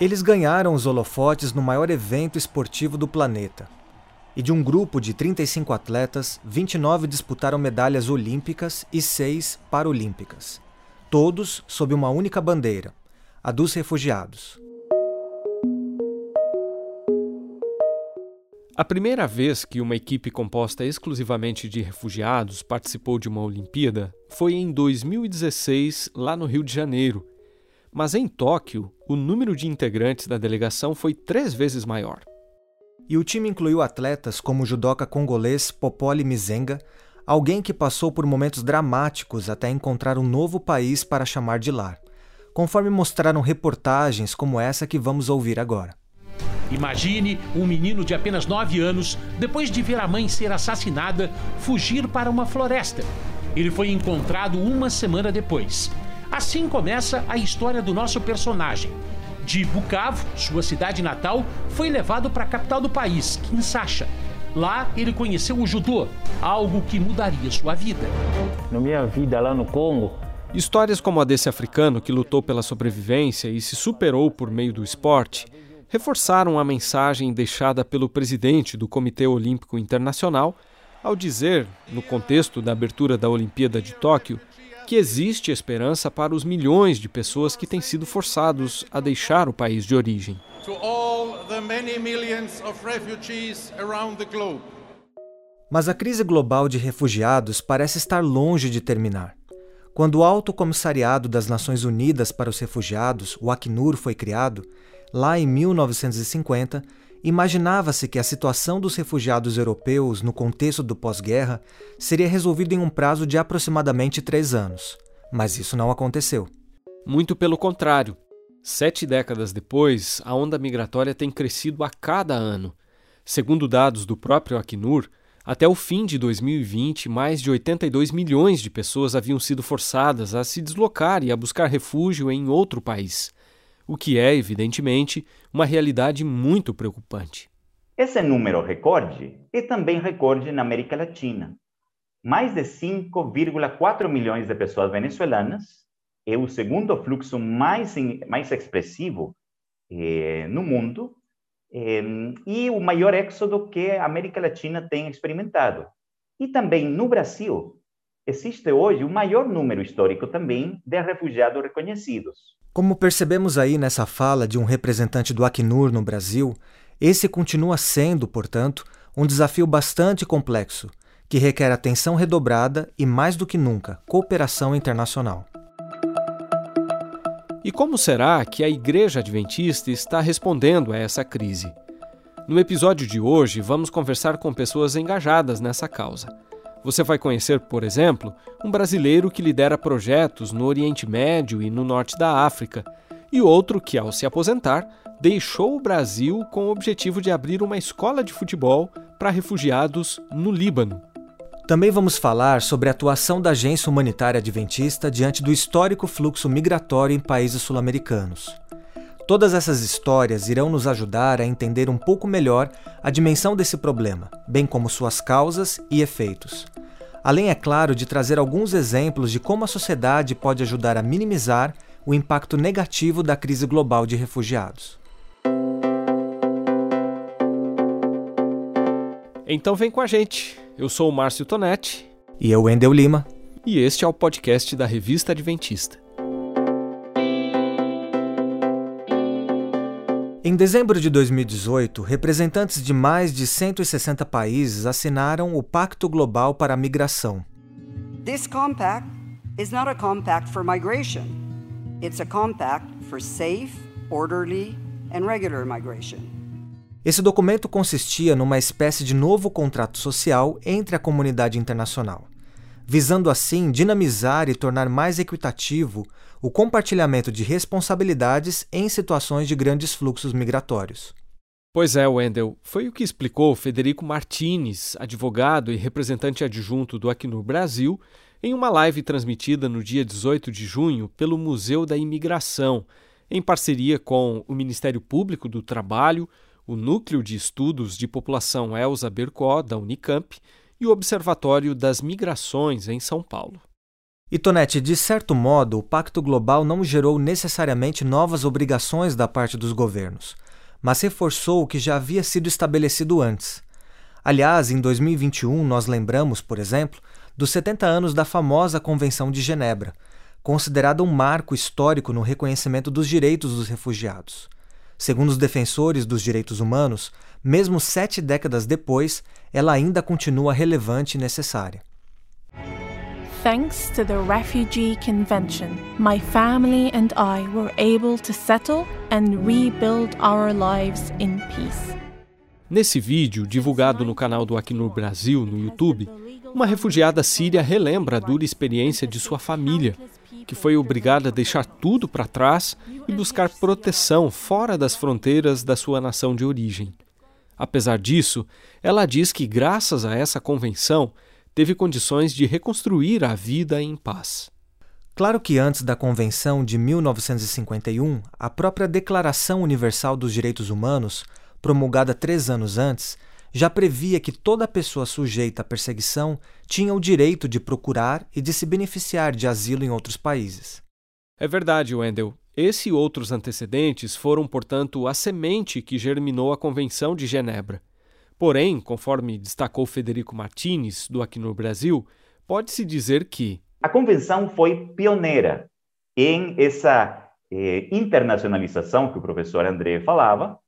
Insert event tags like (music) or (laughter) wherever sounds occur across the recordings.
Eles ganharam os holofotes no maior evento esportivo do planeta. E de um grupo de 35 atletas, 29 disputaram medalhas olímpicas e 6 paralímpicas. Todos sob uma única bandeira, a dos refugiados. A primeira vez que uma equipe composta exclusivamente de refugiados participou de uma Olimpíada foi em 2016, lá no Rio de Janeiro. Mas em Tóquio, o número de integrantes da delegação foi três vezes maior. E o time incluiu atletas como o judoca congolês Popoli Mizenga, alguém que passou por momentos dramáticos até encontrar um novo país para chamar de lar, conforme mostraram reportagens como essa que vamos ouvir agora. Imagine um menino de apenas 9 anos, depois de ver a mãe ser assassinada, fugir para uma floresta. Ele foi encontrado uma semana depois. Assim começa a história do nosso personagem. De Bukavu, sua cidade natal, foi levado para a capital do país, Kinshasa. Lá ele conheceu o judô, algo que mudaria sua vida. Na minha vida lá no Congo, Histórias como a desse africano que lutou pela sobrevivência e se superou por meio do esporte reforçaram a mensagem deixada pelo presidente do Comitê Olímpico Internacional ao dizer, no contexto da abertura da Olimpíada de Tóquio, que existe esperança para os milhões de pessoas que têm sido forçados a deixar o país de origem. Mas a crise global de refugiados parece estar longe de terminar. Quando o Alto Comissariado das Nações Unidas para os Refugiados, o Acnur, foi criado, lá em 1950, imaginava-se que a situação dos refugiados europeus no contexto do pós-guerra seria resolvida em um prazo de aproximadamente três anos. Mas isso não aconteceu. Muito pelo contrário. Sete décadas depois, a onda migratória tem crescido a cada ano. Segundo dados do próprio Acnur, até o fim de 2020, mais de 82 milhões de pessoas haviam sido forçadas a se deslocar e a buscar refúgio em outro país, o que é, evidentemente, uma realidade muito preocupante. esse número recorde é também recorde na América Latina. Mais de 5,4 milhões de pessoas venezuelanas é o segundo fluxo mais, mais expressivo eh, no mundo eh, e o maior êxodo que a América Latina tem experimentado. E também no Brasil, existe hoje o maior número histórico também de refugiados reconhecidos. Como percebemos aí nessa fala de um representante do Acnur no Brasil, esse continua sendo, portanto, um desafio bastante complexo, que requer atenção redobrada e, mais do que nunca, cooperação internacional. E como será que a Igreja Adventista está respondendo a essa crise? No episódio de hoje, vamos conversar com pessoas engajadas nessa causa. Você vai conhecer, por exemplo, um brasileiro que lidera projetos no Oriente Médio e no norte da África, e outro que, ao se aposentar, deixou o Brasil com o objetivo de abrir uma escola de futebol para refugiados no Líbano. Também vamos falar sobre a atuação da Agência Humanitária Adventista diante do histórico fluxo migratório em países sul-americanos. Todas essas histórias irão nos ajudar a entender um pouco melhor a dimensão desse problema, bem como suas causas e efeitos. Além, é claro, de trazer alguns exemplos de como a sociedade pode ajudar a minimizar o impacto negativo da crise global de refugiados. Então vem com a gente. Eu sou o Márcio Tonetti. E eu, Wendel Lima. E este é o podcast da Revista Adventista. Em dezembro de 2018, representantes de mais de 160 países assinaram o Pacto Global para a Migração. This compact is not a compact for migration. It's a compact for safe, orderly, and regular migration. Esse documento consistia numa espécie de novo contrato social entre a comunidade internacional, visando assim dinamizar e tornar mais equitativo o compartilhamento de responsabilidades em situações de grandes fluxos migratórios. Pois é, Wendel, foi o que explicou Federico Martinez, advogado e representante adjunto do Acnur Brasil, em uma live transmitida no dia 18 de junho pelo Museu da Imigração, em parceria com o Ministério Público do Trabalho, o Núcleo de Estudos de População Elza Bercó, da Unicamp, e o Observatório das Migrações, em São Paulo. E Tonete, de certo modo, o Pacto Global não gerou necessariamente novas obrigações da parte dos governos, mas reforçou o que já havia sido estabelecido antes. Aliás, em 2021, nós lembramos, por exemplo, dos 70 anos da famosa Convenção de Genebra, considerada um marco histórico no reconhecimento dos direitos dos refugiados. Segundo os defensores dos direitos humanos, mesmo sete décadas depois, ela ainda continua relevante e necessária. Thanks to the Refugee Convention, my family and I were able to settle and rebuild our lives in peace. Nesse vídeo, divulgado no canal do Acnur Brasil no YouTube, uma refugiada síria relembra a dura experiência de sua família, que foi obrigada a deixar tudo para trás e buscar proteção fora das fronteiras da sua nação de origem. Apesar disso, ela diz que, graças a essa convenção, teve condições de reconstruir a vida em paz. Claro que antes da Convenção de 1951, a própria Declaração Universal dos Direitos Humanos, promulgada três anos antes, já previa que toda pessoa sujeita à perseguição tinha o direito de procurar e de se beneficiar de asilo em outros países. É verdade, Wendell. Esse e outros antecedentes foram, portanto, a semente que germinou a Convenção de Genebra. Porém, conforme destacou Federico Martins, do Aqui no Brasil, pode-se dizer que a convenção foi pioneira em essa eh, internacionalização que o professor André falava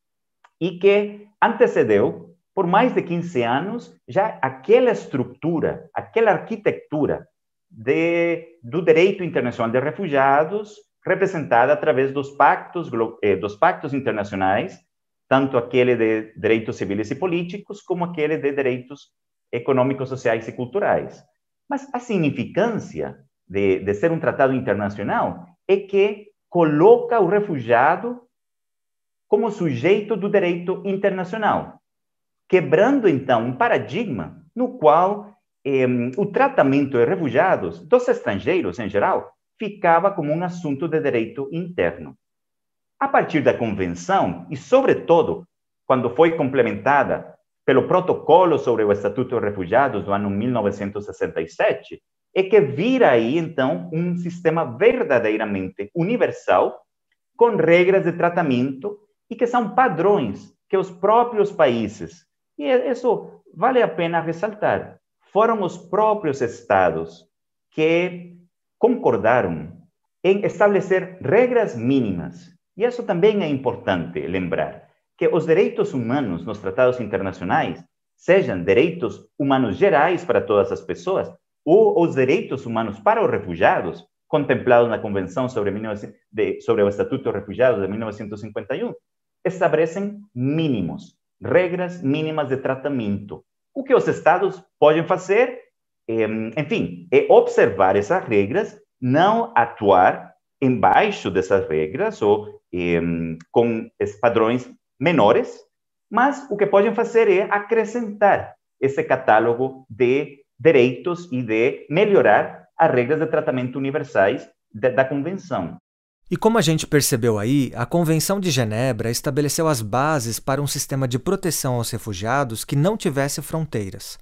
e que antecedeu, por mais de 15 anos, já aquela estrutura, aquela arquitetura de, do direito internacional de refugiados, representada através dos pactos, eh, dos pactos internacionais tanto aquele de direitos civis e políticos, como aquele de direitos econômicos, sociais e culturais. Mas a significância de, de ser um tratado internacional é que coloca o refugiado como sujeito do direito internacional, quebrando então um paradigma no qual eh, o tratamento de refugiados, dos estrangeiros em geral, ficava como um assunto de direito interno. A partir da convenção, e sobretudo quando foi complementada pelo protocolo sobre o Estatuto de Refugiados do ano 1967, é que vira aí, então, um sistema verdadeiramente universal, com regras de tratamento e que são padrões que os próprios países, e isso vale a pena ressaltar, foram os próprios estados que concordaram em estabelecer regras mínimas e isso também é importante lembrar, que os direitos humanos nos tratados internacionais, sejam direitos humanos gerais para todas as pessoas, ou os direitos humanos para os refugiados, contemplados na Convenção sobre, de, sobre o Estatuto de Refugiados de 1951, estabelecem mínimos, regras mínimas de tratamento. O que os Estados podem fazer, enfim, é observar essas regras, não atuar embaixo dessas regras ou com padrões menores, mas o que podem fazer é acrescentar esse catálogo de direitos e de melhorar as regras de tratamento universais da, da Convenção. E como a gente percebeu aí, a Convenção de Genebra estabeleceu as bases para um sistema de proteção aos refugiados que não tivesse fronteiras.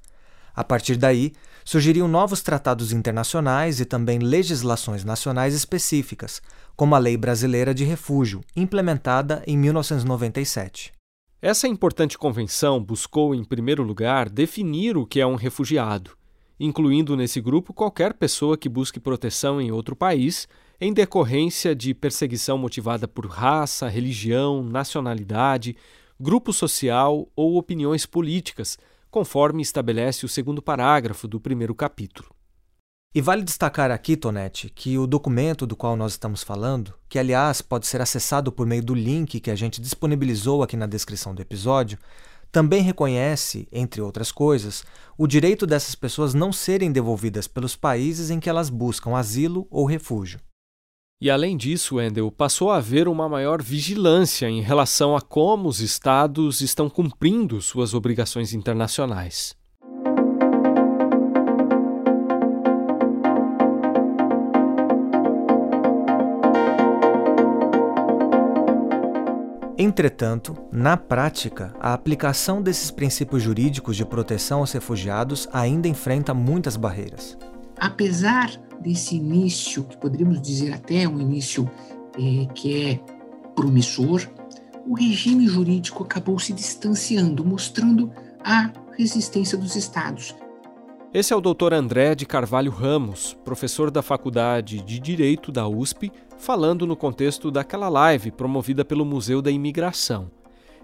A partir daí, surgiriam novos tratados internacionais e também legislações nacionais específicas, como a Lei Brasileira de Refúgio, implementada em 1997. Essa importante convenção buscou, em primeiro lugar, definir o que é um refugiado, incluindo nesse grupo qualquer pessoa que busque proteção em outro país em decorrência de perseguição motivada por raça, religião, nacionalidade, grupo social ou opiniões políticas conforme estabelece o segundo parágrafo do primeiro capítulo. E vale destacar aqui, Tonete, que o documento do qual nós estamos falando, que aliás pode ser acessado por meio do link que a gente disponibilizou aqui na descrição do episódio, também reconhece, entre outras coisas, o direito dessas pessoas não serem devolvidas pelos países em que elas buscam asilo ou refúgio. E além disso, Wendel, passou a haver uma maior vigilância em relação a como os estados estão cumprindo suas obrigações internacionais. Entretanto, na prática, a aplicação desses princípios jurídicos de proteção aos refugiados ainda enfrenta muitas barreiras. Apesar desse início, que poderíamos dizer até um início é, que é promissor, o regime jurídico acabou se distanciando, mostrando a resistência dos estados. Esse é o Dr. André de Carvalho Ramos, professor da Faculdade de Direito da USP, falando no contexto daquela live promovida pelo Museu da Imigração.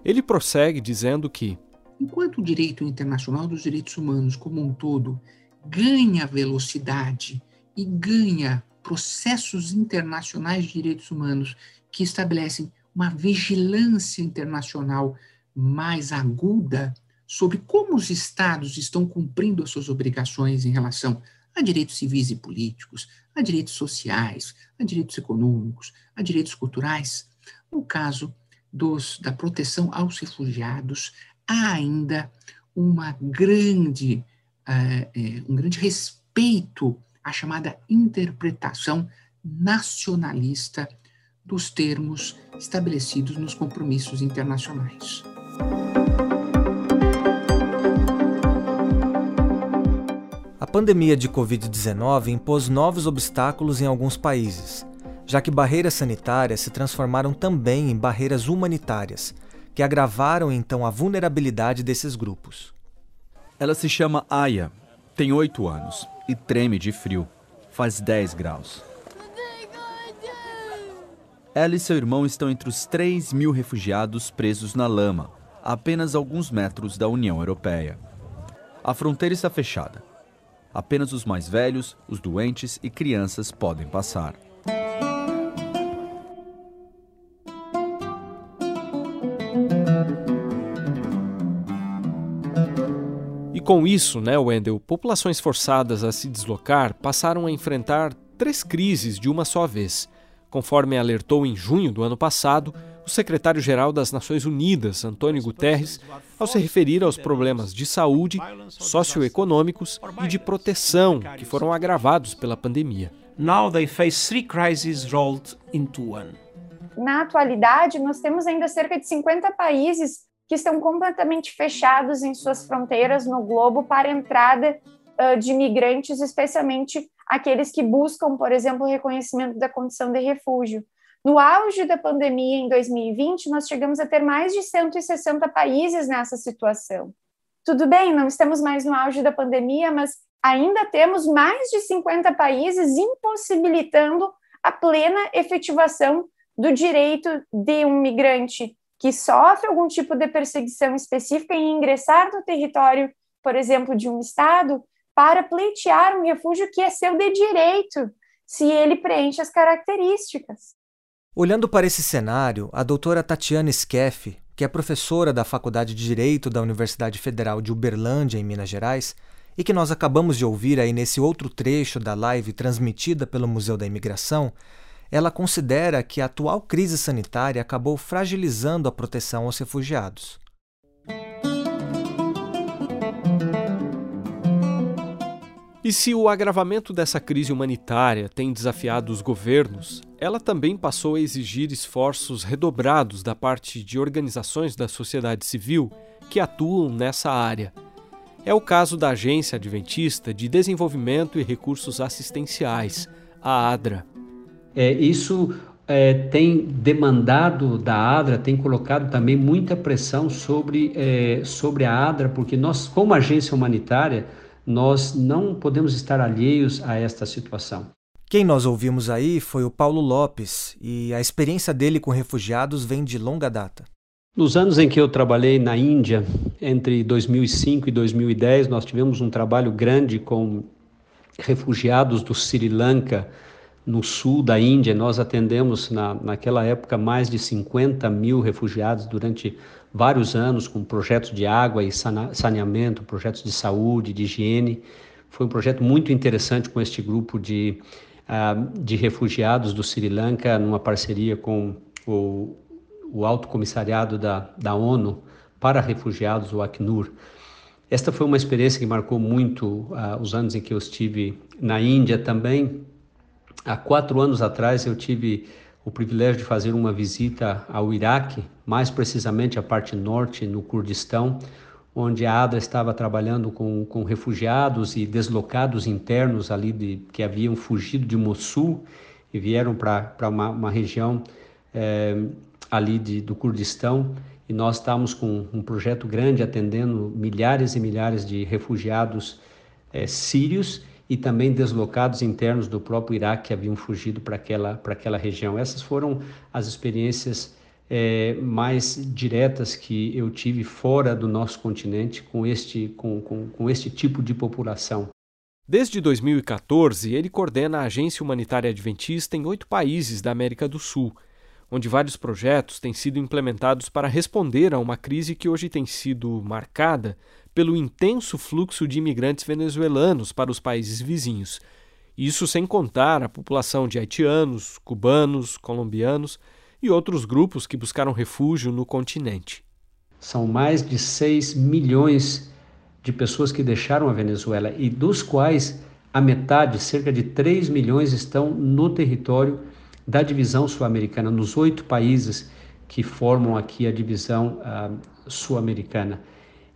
Ele prossegue dizendo que enquanto o direito internacional dos direitos humanos como um todo ganha velocidade e ganha processos internacionais de direitos humanos que estabelecem uma vigilância internacional mais aguda sobre como os estados estão cumprindo as suas obrigações em relação a direitos civis e políticos, a direitos sociais, a direitos econômicos, a direitos culturais. No caso dos, da proteção aos refugiados, há ainda uma grande, uh, um grande respeito à chamada interpretação nacionalista dos termos estabelecidos nos compromissos internacionais. A pandemia de Covid-19 impôs novos obstáculos em alguns países, já que barreiras sanitárias se transformaram também em barreiras humanitárias que agravaram então a vulnerabilidade desses grupos. Ela se chama Aya, tem oito anos e treme de frio. Faz 10 graus. Ela e seu irmão estão entre os 3 mil refugiados presos na lama, a apenas alguns metros da União Europeia. A fronteira está fechada. Apenas os mais velhos, os doentes e crianças podem passar. Com isso, né, Wendel, populações forçadas a se deslocar passaram a enfrentar três crises de uma só vez. Conforme alertou em junho do ano passado o secretário-geral das Nações Unidas, Antônio Guterres, ao se referir aos problemas de saúde, socioeconômicos e de proteção que foram agravados pela pandemia. Now they face three crises rolled into one. Na atualidade, nós temos ainda cerca de 50 países que estão completamente fechados em suas fronteiras no globo para a entrada uh, de imigrantes, especialmente aqueles que buscam, por exemplo, o reconhecimento da condição de refúgio. No auge da pandemia, em 2020, nós chegamos a ter mais de 160 países nessa situação. Tudo bem, não estamos mais no auge da pandemia, mas ainda temos mais de 50 países impossibilitando a plena efetivação do direito de um migrante que sofre algum tipo de perseguição específica em ingressar no território, por exemplo, de um Estado, para pleitear um refúgio que é seu de direito, se ele preenche as características. Olhando para esse cenário, a doutora Tatiana Skeff, que é professora da Faculdade de Direito da Universidade Federal de Uberlândia, em Minas Gerais, e que nós acabamos de ouvir aí nesse outro trecho da live transmitida pelo Museu da Imigração, ela considera que a atual crise sanitária acabou fragilizando a proteção aos refugiados. E se o agravamento dessa crise humanitária tem desafiado os governos, ela também passou a exigir esforços redobrados da parte de organizações da sociedade civil que atuam nessa área. É o caso da Agência Adventista de Desenvolvimento e Recursos Assistenciais, a ADRA. É, isso é, tem demandado da ADRA, tem colocado também muita pressão sobre, é, sobre a ADRA, porque nós, como agência humanitária, nós não podemos estar alheios a esta situação. Quem nós ouvimos aí foi o Paulo Lopes, e a experiência dele com refugiados vem de longa data. Nos anos em que eu trabalhei na Índia, entre 2005 e 2010, nós tivemos um trabalho grande com refugiados do Sri Lanka, no sul da Índia. Nós atendemos, na, naquela época, mais de 50 mil refugiados durante vários anos, com projetos de água e saneamento, projetos de saúde, de higiene. Foi um projeto muito interessante com este grupo de, uh, de refugiados do Sri Lanka, numa parceria com o, o Alto Comissariado da, da ONU para Refugiados, o Acnur. Esta foi uma experiência que marcou muito uh, os anos em que eu estive na Índia também, Há quatro anos atrás eu tive o privilégio de fazer uma visita ao Iraque, mais precisamente a parte norte, no Kurdistão, onde a ADA estava trabalhando com, com refugiados e deslocados internos ali de, que haviam fugido de Mossul e vieram para uma, uma região é, ali de, do Kurdistão. E nós estávamos com um projeto grande atendendo milhares e milhares de refugiados é, sírios e também deslocados internos do próprio Iraque que haviam fugido para aquela, aquela região. Essas foram as experiências é, mais diretas que eu tive fora do nosso continente com este, com, com, com este tipo de população. Desde 2014, ele coordena a Agência Humanitária Adventista em oito países da América do Sul, onde vários projetos têm sido implementados para responder a uma crise que hoje tem sido marcada pelo intenso fluxo de imigrantes venezuelanos para os países vizinhos. Isso sem contar a população de haitianos, cubanos, colombianos e outros grupos que buscaram refúgio no continente. São mais de 6 milhões de pessoas que deixaram a Venezuela e dos quais a metade, cerca de 3 milhões, estão no território da divisão sul-americana, nos oito países que formam aqui a divisão uh, sul-americana.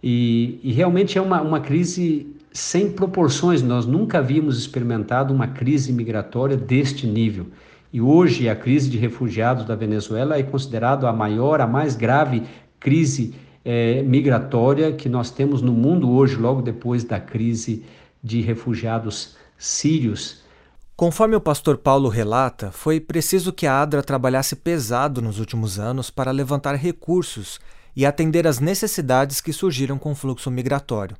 E, e, realmente é uma, uma crise sem proporções, nós nunca havíamos experimentado uma crise migratória deste nível. E hoje a crise de refugiados da Venezuela é considerada a maior, a mais grave crise é, migratória que nós temos no mundo hoje, logo depois da crise de refugiados sírios. Conforme o pastor Paulo relata, foi preciso que a ADRA trabalhasse pesado nos últimos anos para levantar recursos e atender às necessidades que surgiram com o fluxo migratório.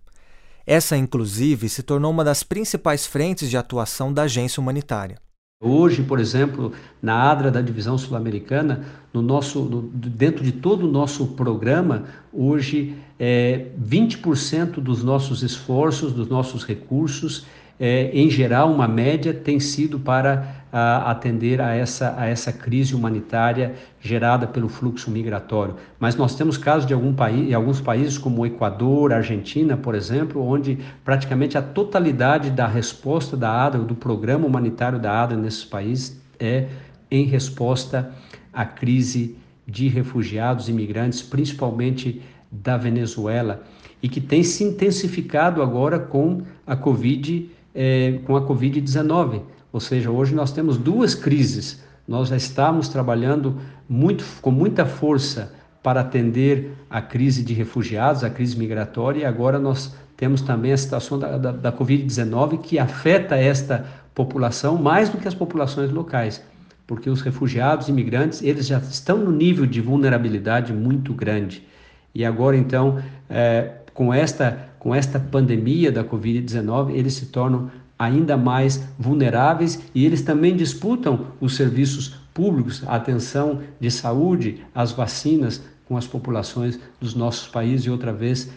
Essa, inclusive, se tornou uma das principais frentes de atuação da agência humanitária. Hoje, por exemplo, na ADRA da Divisão Sul-Americana, no nosso, no, dentro de todo o nosso programa, hoje é, 20% dos nossos esforços, dos nossos recursos, é, em geral, uma média tem sido para a atender a essa, a essa crise humanitária gerada pelo fluxo migratório. Mas nós temos casos de algum país, alguns países, como o Equador, Argentina, por exemplo, onde praticamente a totalidade da resposta da ADA, do programa humanitário da ADA nesses países, é em resposta à crise de refugiados, e imigrantes, principalmente da Venezuela, e que tem se intensificado agora com a Covid-19 é, com a Covid-19. Ou seja, hoje nós temos duas crises. Nós já estamos trabalhando muito, com muita força para atender a crise de refugiados, a crise migratória, e agora nós temos também a situação da, da, da Covid-19 que afeta esta população mais do que as populações locais, porque os refugiados, imigrantes, eles já estão no nível de vulnerabilidade muito grande. E agora, então, é, com esta com esta pandemia da Covid-19, eles se tornam ainda mais vulneráveis e eles também disputam os serviços públicos, a atenção de saúde, as vacinas com as populações dos nossos países e outra vez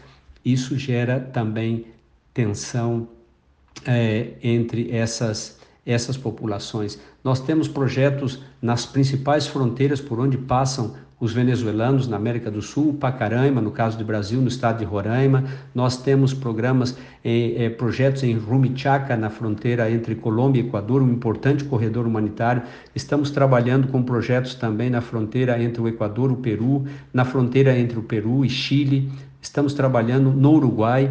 isso gera também tensão é, entre essas essas populações. Nós temos projetos nas principais fronteiras por onde passam os venezuelanos na América do Sul, Pacaraima, no caso do Brasil, no estado de Roraima. Nós temos programas, eh, eh, projetos em Rumichaca, na fronteira entre Colômbia e Equador, um importante corredor humanitário. Estamos trabalhando com projetos também na fronteira entre o Equador e o Peru, na fronteira entre o Peru e Chile. Estamos trabalhando no Uruguai.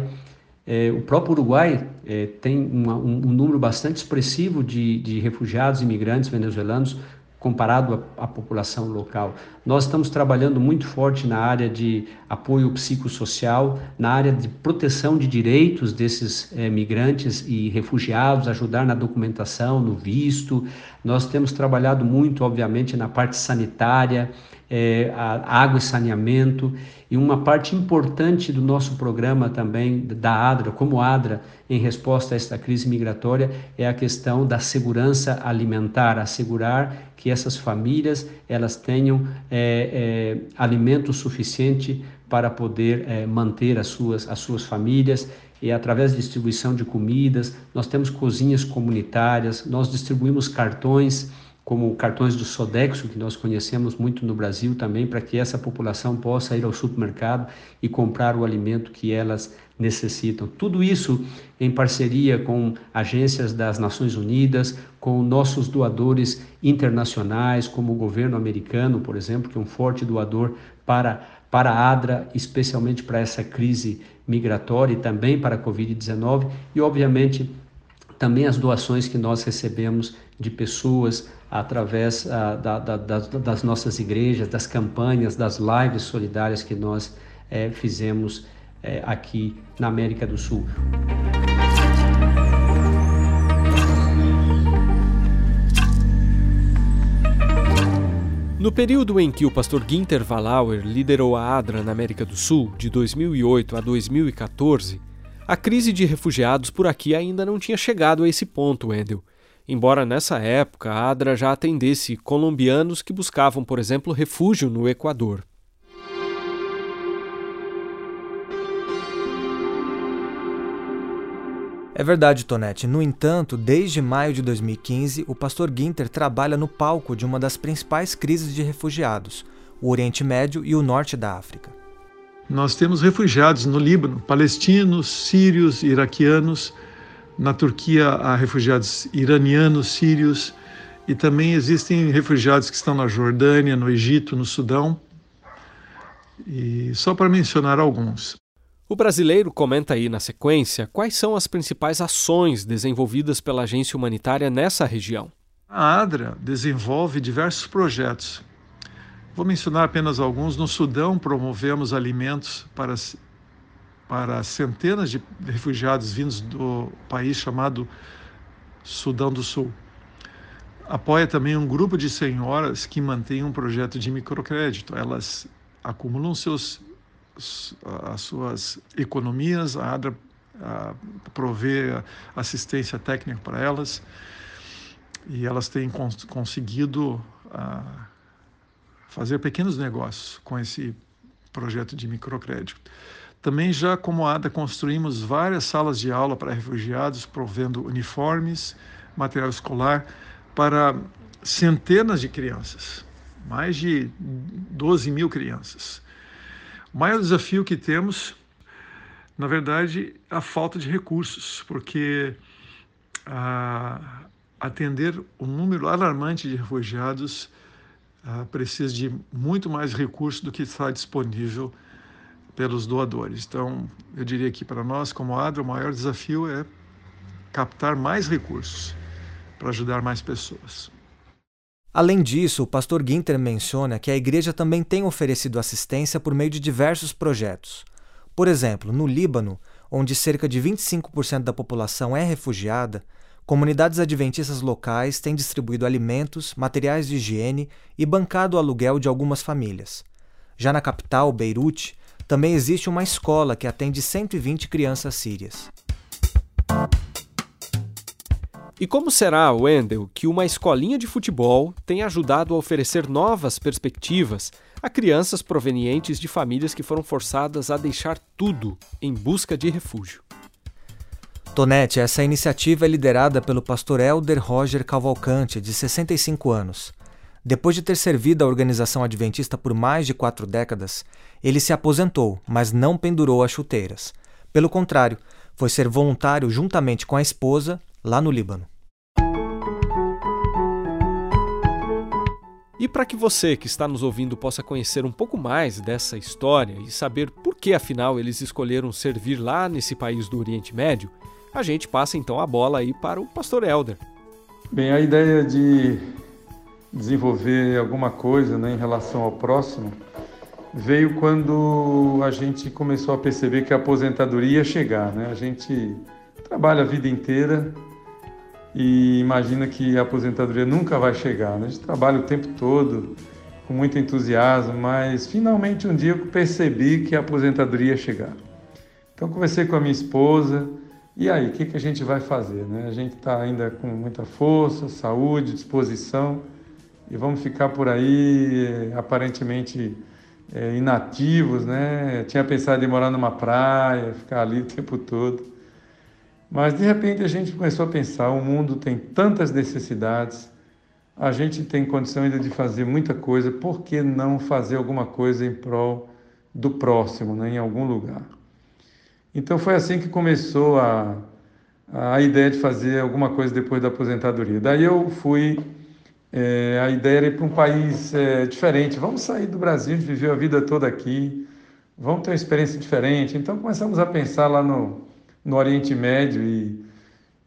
Eh, o próprio Uruguai eh, tem uma, um, um, número bastante expressivo de, de refugiados imigrantes venezuelanos comparado à, população local. Nós estamos trabalhando muito forte na área de apoio psicossocial, na área de proteção de direitos desses é, migrantes e refugiados, ajudar na documentação, no visto. Nós temos trabalhado muito, obviamente, na parte sanitária, é, água e saneamento. E uma parte importante do nosso programa também, da ADRA, como ADRA, em resposta a esta crise migratória, é a questão da segurança alimentar, assegurar que essas famílias elas tenham é, é, alimento suficiente para poder é, manter as suas, as suas famílias e através da distribuição de comidas, nós temos cozinhas comunitárias, nós distribuímos cartões como cartões do Sodexo, que nós conhecemos muito no Brasil também, para que essa população possa ir ao supermercado e comprar o alimento que elas necessitam. Tudo isso em parceria com agências das Nações Unidas, com nossos doadores internacionais, como o governo americano, por exemplo, que é um forte doador para para a ADRA, especialmente para essa crise migratória e também para a Covid-19, e obviamente também as doações que nós recebemos de pessoas através ah, da, da, das, das, nossas igrejas, das campanhas, das lives solidárias que nós eh, fizemos eh, aqui na América do Sul. No período em que o pastor Ginter Valauer liderou a ADRA na América do Sul, de 2008 a 2014, a crise de refugiados por aqui ainda não tinha chegado a esse ponto, Wendel. Embora nessa época a ADRA já atendesse colombianos que buscavam, por exemplo, refúgio no Equador. É verdade, Tonete. No entanto, desde maio de 2015, o pastor Ginter trabalha no palco de uma das principais crises de refugiados, o Oriente Médio e o Norte da África. Nós temos refugiados no Líbano, palestinos, sírios, iraquianos. Na Turquia, há refugiados iranianos, sírios. E também existem refugiados que estão na Jordânia, no Egito, no Sudão. E só para mencionar alguns. O brasileiro comenta aí na sequência quais são as principais ações desenvolvidas pela agência humanitária nessa região. A ADRA desenvolve diversos projetos. Vou mencionar apenas alguns. No Sudão, promovemos alimentos para, para centenas de refugiados vindos do país chamado Sudão do Sul. Apoia também um grupo de senhoras que mantém um projeto de microcrédito. Elas acumulam seus as suas economias, a ADRA provê assistência técnica para elas e elas têm cons conseguido fazer pequenos negócios com esse projeto de microcrédito. Também já como ADA construímos várias salas de aula para refugiados, provendo uniformes, material escolar para centenas de crianças, mais de 12 mil crianças. O maior desafio que temos, na verdade, é a falta de recursos, porque atender um número alarmante de refugiados precisa de muito mais recursos do que está disponível pelos doadores. Então, eu diria que para nós, como ADRA, o maior desafio é captar mais recursos para ajudar mais pessoas. Além disso, o pastor Ginter menciona que a igreja também tem oferecido assistência por meio de diversos projetos. Por exemplo, no Líbano, onde cerca de 25% da população é refugiada, comunidades adventistas locais têm distribuído alimentos, materiais de higiene e bancado o aluguel de algumas famílias. Já na capital, Beirute, também existe uma escola que atende 120 crianças sírias. E como será, Wendell, que uma escolinha de futebol tem ajudado a oferecer novas perspectivas a crianças provenientes de famílias que foram forçadas a deixar tudo em busca de refúgio? Tonete, essa iniciativa é liderada pelo pastor Elder Roger Cavalcante, de 65 anos. Depois de ter servido a organização adventista por mais de quatro décadas, ele se aposentou, mas não pendurou as chuteiras. Pelo contrário, foi ser voluntário juntamente com a esposa lá no Líbano. E para que você que está nos ouvindo possa conhecer um pouco mais dessa história e saber por que afinal eles escolheram servir lá nesse país do Oriente Médio, a gente passa então a bola aí para o pastor Elder. Bem, a ideia de desenvolver alguma coisa né, em relação ao próximo veio quando a gente começou a perceber que a aposentadoria ia chegar. Né? A gente trabalha a vida inteira e imagina que a aposentadoria nunca vai chegar. Né? A gente trabalha o tempo todo com muito entusiasmo, mas finalmente um dia eu percebi que a aposentadoria ia chegar. Então conversei com a minha esposa, e aí, o que, que a gente vai fazer? Né? A gente está ainda com muita força, saúde, disposição, e vamos ficar por aí aparentemente é, inativos, né? Tinha pensado em morar numa praia, ficar ali (laughs) o tempo todo. Mas de repente a gente começou a pensar: o mundo tem tantas necessidades, a gente tem condição ainda de fazer muita coisa, por que não fazer alguma coisa em prol do próximo, né, em algum lugar? Então foi assim que começou a, a ideia de fazer alguma coisa depois da aposentadoria. Daí eu fui É, a ideia era ir para um país é, diferente. Vamos sair do Brasil, gente viveu a vida toda aqui, vamos ter uma experiência diferente. Então começamos a pensar lá no, no Oriente Médio e,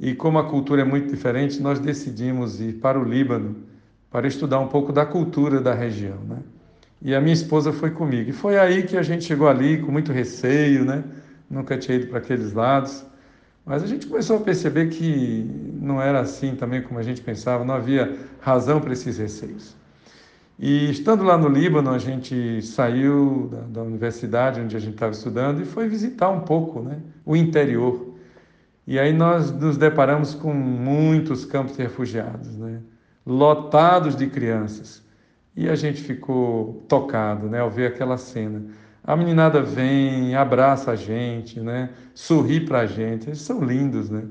e como a cultura é muito diferente, nós decidimos ir para o Líbano para estudar um pouco da cultura da região, né? E a minha esposa foi comigo. E foi aí que a gente chegou ali com muito receio, né? Nunca tinha ido para aqueles lados. Mas a gente começou a perceber que não era assim também como a gente pensava, não havia razão para esses receios. E estando lá no Líbano, a gente saiu da, da universidade onde a gente estava estudando e foi visitar um pouco né, o interior. E aí nós nos deparamos com muitos campos de refugiados, né, lotados de crianças. E a gente ficou tocado né, ao ver aquela cena. A meninada vem, abraça a gente, né, sorri para a gente, eles são lindos, né?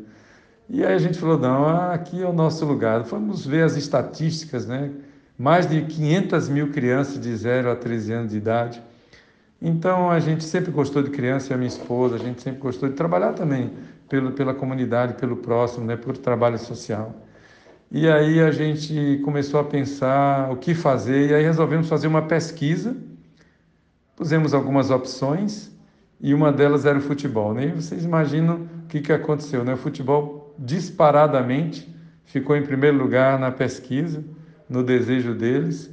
E aí a gente falou, não, aqui é o nosso lugar. Vamos ver as estatísticas, né? Mais de 500 mil crianças de 0 a 13 anos de idade. Então a gente sempre gostou de criança, a minha esposa, a gente sempre gostou de trabalhar também pelo, pela comunidade, pelo próximo, né, por trabalho social. E aí a gente começou a pensar o que fazer, e aí resolvemos fazer uma pesquisa, pusemos algumas opções, e uma delas era o futebol. Né? E vocês imaginam o que, que aconteceu, né? O futebol disparadamente ficou em primeiro lugar na pesquisa, no desejo deles,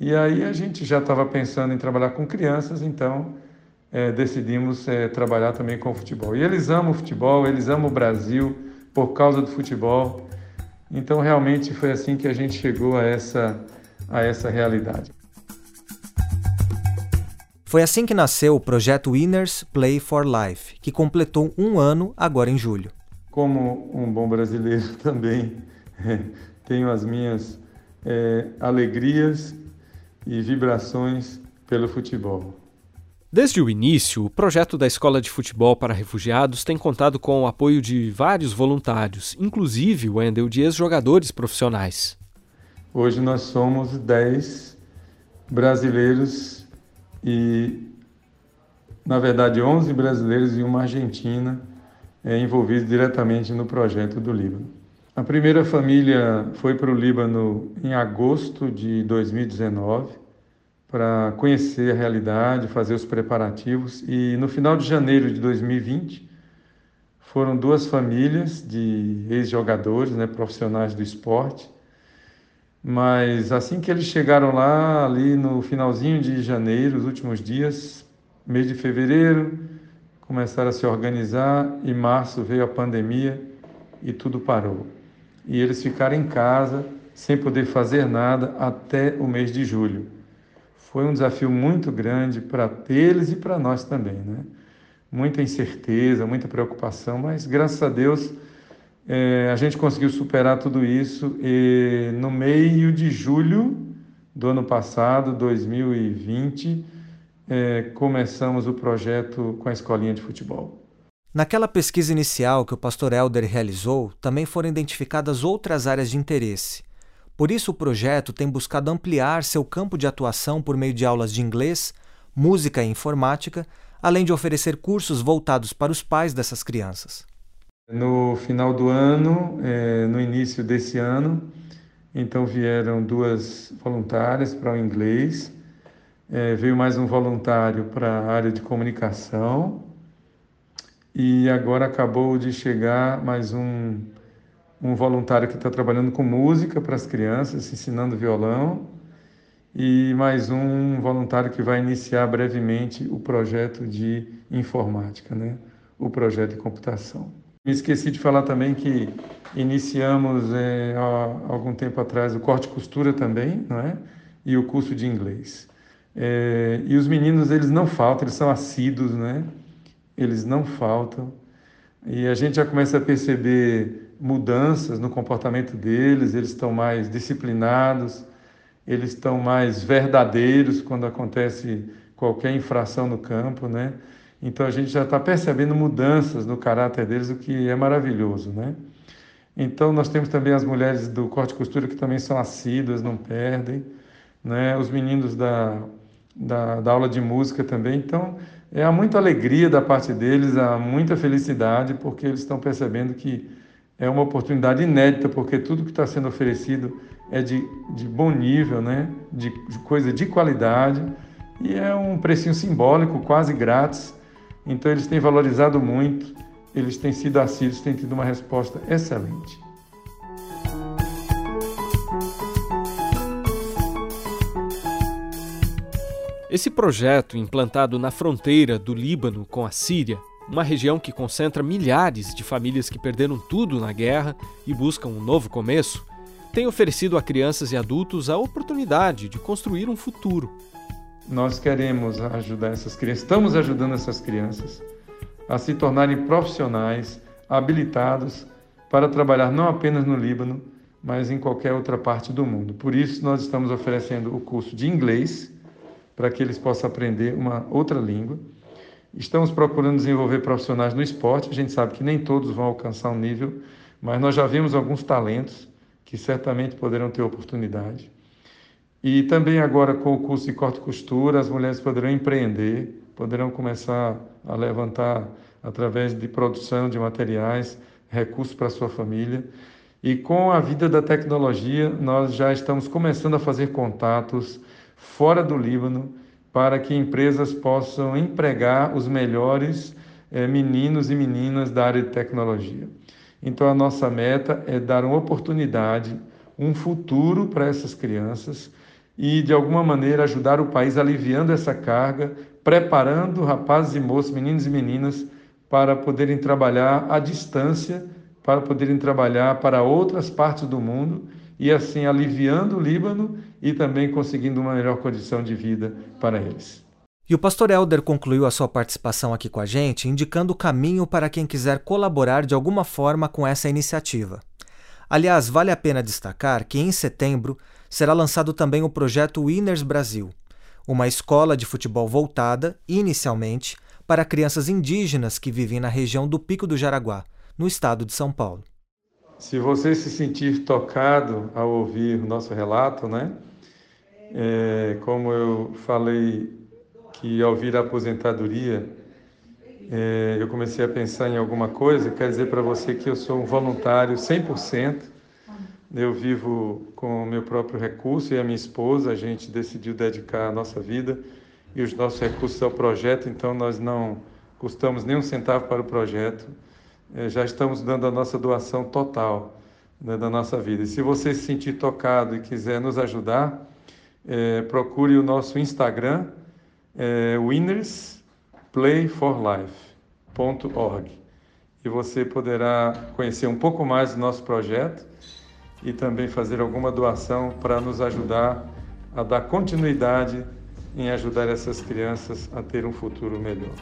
e aí a gente já estava pensando em trabalhar com crianças, então é, decidimos é, trabalhar também com o futebol. E eles amam o futebol, eles amam o Brasil por causa do futebol. Então, realmente foi assim que a gente chegou a essa, a essa realidade. Foi assim que nasceu o projeto Winners Play for Life, que completou um ano agora em julho. Como um bom brasileiro (laughs) também (laughs) tenho as minhas é, alegrias e vibrações pelo futebol. Desde o início, o projeto da Escola de Futebol para Refugiados tem contado com o apoio de vários voluntários, inclusive o Wendel de ex-jogadores profissionais. Hoje nós somos 10 brasileiros e, na verdade, 11 brasileiros e uma argentina é, envolvidos diretamente no projeto do Líbano. A primeira família foi para o Líbano em agosto de 2019 para conhecer a realidade, fazer os preparativos. E no final de janeiro de 2020, foram duas famílias de ex-jogadores, né, profissionais do esporte. Mas assim que eles chegaram lá, ali no finalzinho de janeiro, os últimos dias, mês de fevereiro, começaram a se organizar e março veio a pandemia e tudo parou. E eles ficaram em casa sem poder fazer nada até o mês de julho foi um desafio muito grande para eles e para nós também, né? Muita incerteza, muita preocupação, mas graças a Deus é, a gente conseguiu superar tudo isso e no meio de julho do ano passado, 2020, é, começamos o projeto com a escolinha de futebol. Naquela pesquisa inicial que o pastor Helder realizou, também foram identificadas outras áreas de interesse, por isso, o projeto tem buscado ampliar seu campo de atuação por meio de aulas de inglês, música e informática, além de oferecer cursos voltados para os pais dessas crianças. No final do ano, é, no início desse ano, então vieram duas voluntárias para o inglês, é, veio mais um voluntário para a área de comunicação e agora acabou de chegar mais um um voluntário que está trabalhando com música para as crianças, ensinando violão, e mais um voluntário que vai iniciar brevemente o projeto de informática, né? o projeto de computação. Me esqueci de falar também que iniciamos é, há algum tempo atrás o corte costura também, não é? E o curso de inglês. É, e os meninos, eles não faltam, eles são assíduos, né? Eles não faltam. E a gente já começa a perceber mudanças no comportamento deles, eles estão mais disciplinados, eles estão mais verdadeiros quando acontece qualquer infração no campo, né? Então a gente já está percebendo mudanças no caráter deles, o que é maravilhoso, né? Então nós temos também as mulheres do corte e costura que também são assíduas, não perdem, né? Os meninos da, da, da aula de música também. Então é, há muita alegria da parte deles, há muita felicidade, porque eles estão percebendo que é uma oportunidade inédita, porque tudo que está sendo oferecido é de, de bom nível, né? de, de coisa de qualidade e é um precinho simbólico, quase grátis. Então eles têm valorizado muito, eles têm sido assíduos, têm tido uma resposta excelente. Esse projeto, implantado na fronteira do Líbano com a Síria, uma região que concentra milhares de famílias que perderam tudo na guerra e buscam um novo começo, tem oferecido a crianças e adultos a oportunidade de construir um futuro. Nós queremos ajudar essas crianças, estamos ajudando essas crianças a se tornarem profissionais habilitados para trabalhar não apenas no Líbano, mas em qualquer outra parte do mundo. Por isso, nós estamos oferecendo o curso de inglês para que eles possam aprender uma outra língua. Estamos procurando desenvolver profissionais no esporte. A gente sabe que nem todos vão alcançar um nível, mas nós já vimos alguns talentos que certamente poderão ter oportunidade. E também agora com o curso de corte e costura, as mulheres poderão empreender, poderão começar a levantar através de produção de materiais, recursos para sua família. E com a vida da tecnologia, nós já estamos começando a fazer contatos fora do Líbano para que empresas possam empregar os melhores é, meninos e meninas da área de tecnologia. Então, a nossa meta é dar uma oportunidade, um futuro para essas crianças e, de alguma maneira, ajudar o país aliviando essa carga, preparando rapazes e moços, meninos e meninas, para poderem trabalhar à distância, para poderem trabalhar para outras partes do mundo e, assim, aliviando o Líbano e também conseguindo uma melhor condição de vida para eles. E o pastor Helder concluiu a sua participação aqui com a gente, indicando o caminho para quem quiser colaborar de alguma forma com essa iniciativa. Aliás, vale a pena destacar que em setembro será lançado também o projeto Winners Brasil, uma escola de futebol voltada, inicialmente, para crianças indígenas que vivem na região do Pico do Jaraguá, no estado de São Paulo. Se você se sentir tocado ao ouvir o nosso relato, né? É, como eu falei que ao vir a aposentadoria é, eu comecei a pensar em alguma coisa, quero dizer para você que eu sou um voluntário 100%. Eu vivo com o meu próprio recurso e a minha esposa, a gente decidiu dedicar a nossa vida e os nossos recursos ao projeto, então nós não custamos nem um centavo para o projeto. É, já estamos dando a nossa doação total né, da nossa vida. E se você se sentir tocado e quiser nos ajudar, é, procure o nosso Instagram, é, winnersplayforlife.org e você poderá conhecer um pouco mais do nosso projeto e também fazer alguma doação para nos ajudar a dar continuidade em ajudar essas crianças a ter um futuro melhor.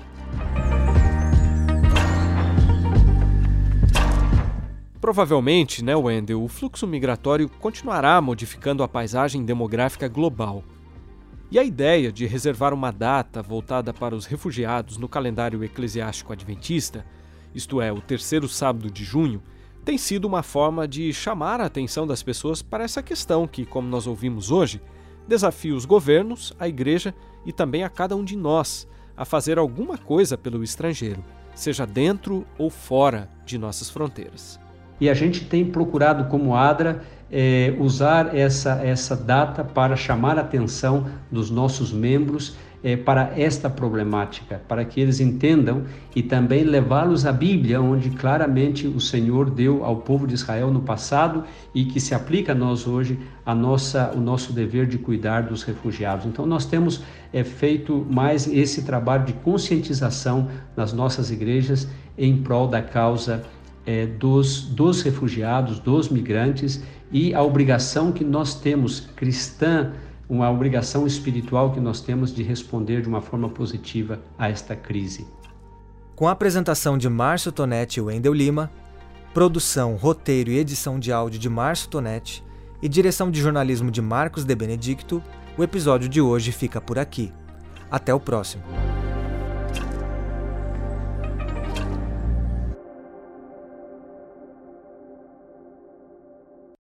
Provavelmente, né, Wendel, o fluxo migratório continuará modificando a paisagem demográfica global. E a ideia de reservar uma data voltada para os refugiados no calendário eclesiástico adventista, isto é, o terceiro sábado de junho, tem sido uma forma de chamar a atenção das pessoas para essa questão que, como nós ouvimos hoje, desafia os governos, a igreja e também a cada um de nós a fazer alguma coisa pelo estrangeiro, seja dentro ou fora de nossas fronteiras. E a gente tem procurado, como ADRA, é, usar essa, essa data para chamar a atenção dos nossos membros é, para esta problemática, para que eles entendam e também levá-los à Bíblia, onde claramente o Senhor deu ao povo de Israel no passado e que se aplica a nós hoje a nossa, o nosso dever de cuidar dos refugiados. Então nós temos é, feito mais esse trabalho de conscientização nas nossas igrejas em prol da causa é, dos, dos refugiados, dos migrantes e a obrigação que nós temos cristã, uma obrigação espiritual que nós temos de responder de uma forma positiva a esta crise. Com a apresentação de Márcio Tonetti e Wendel Lima, produção, roteiro e edição de áudio de Márcio Tonetti e direção de jornalismo de Marcos de Benedicto, o episódio de hoje fica por aqui. Até o próximo.